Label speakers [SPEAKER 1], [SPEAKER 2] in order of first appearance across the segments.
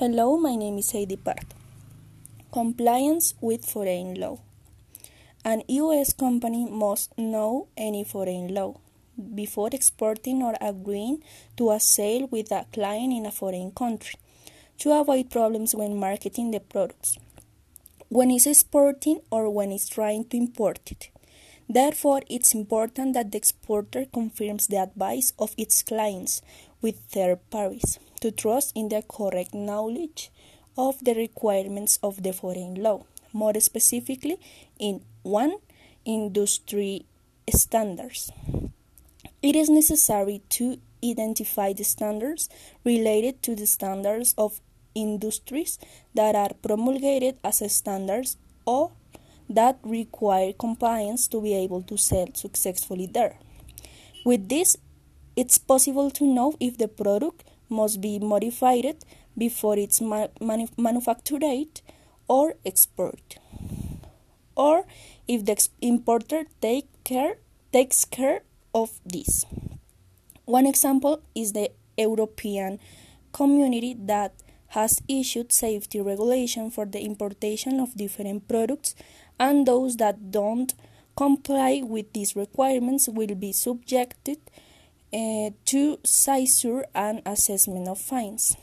[SPEAKER 1] Hello, my name is Heidi Part. Compliance with foreign law. An U.S. company must know any foreign law before exporting or agreeing to a sale with a client in a foreign country to avoid problems when marketing the products, when it's exporting or when it's trying to import it. Therefore, it's important that the exporter confirms the advice of its clients with third parties to trust in their correct knowledge of the requirements of the foreign law, more specifically in 1. Industry standards. It is necessary to identify the standards related to the standards of industries that are promulgated as standards or that require compliance to be able to sell successfully there. With this, it's possible to know if the product must be modified before it's ma manufactured or exported, or if the importer take care, takes care of this. One example is the European community that has issued safety regulation for the importation of different products and those that don't comply with these requirements will be subjected uh, to seizure and assessment of fines.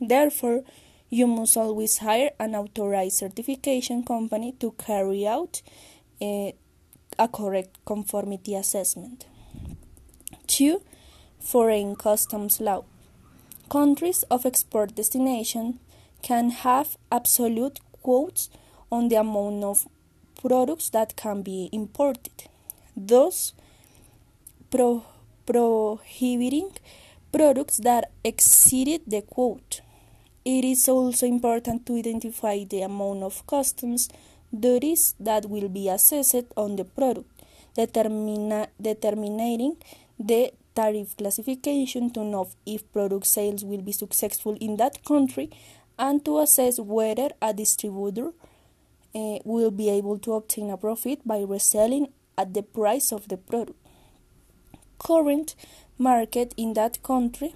[SPEAKER 1] Therefore, you must always hire an authorized certification company to carry out uh, a correct conformity assessment. 2. Foreign customs law. Countries of export destination can have absolute quotas on the amount of products that can be imported, thus pro prohibiting products that exceeded the quota. It is also important to identify the amount of customs duties that will be assessed on the product, determina, determining the tariff classification to know if product sales will be successful in that country and to assess whether a distributor uh, will be able to obtain a profit by reselling at the price of the product. Current market in that country.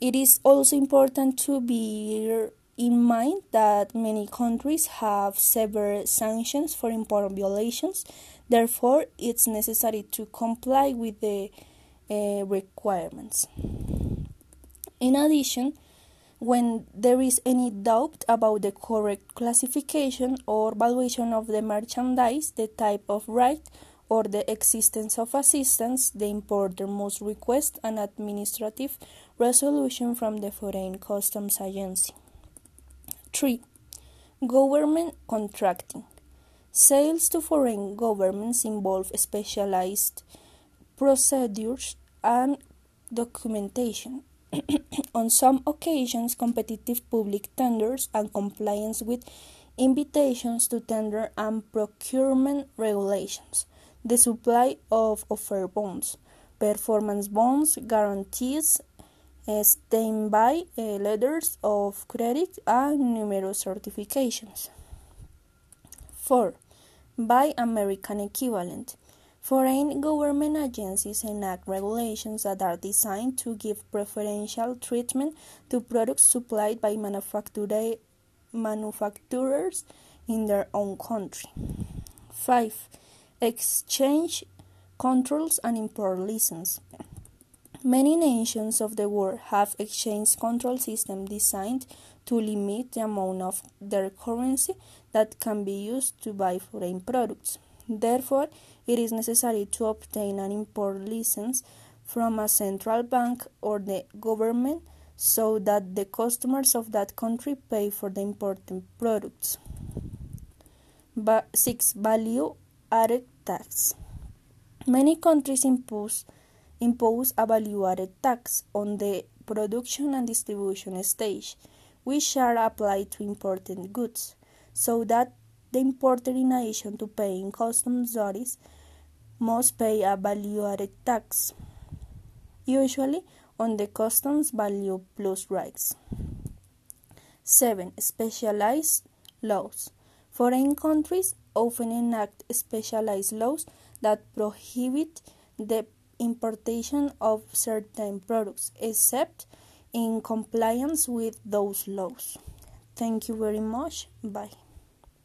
[SPEAKER 1] It is also important to bear in mind that many countries have severe sanctions for import violations. Therefore, it's necessary to comply with the uh, requirements. In addition, when there is any doubt about the correct classification or valuation of the merchandise, the type of right, or the existence of assistance, the importer must request an administrative resolution from the Foreign Customs Agency. 3. Government contracting. Sales to foreign governments involve specialized procedures and documentation. On some occasions, competitive public tenders and compliance with invitations to tender and procurement regulations, the supply of offer bonds, performance bonds, guarantees, uh, standby uh, letters of credit, and numerous certifications. 4. Buy American equivalent. Foreign government agencies enact regulations that are designed to give preferential treatment to products supplied by manufacturers in their own country. 5. Exchange controls and import license. Many nations of the world have exchange control systems designed to limit the amount of their currency that can be used to buy foreign products. Therefore, it is necessary to obtain an import license from a central bank or the government so that the customers of that country pay for the imported products. But 6. Value added tax. Many countries impose, impose a value added tax on the production and distribution stage, which are applied to imported goods, so that the importer, in addition to paying customs duties, must pay a value added tax, usually on the customs value plus rights. 7. Specialized laws. Foreign countries often enact specialized laws that prohibit the importation of certain products, except in compliance with those laws. Thank you very much. Bye.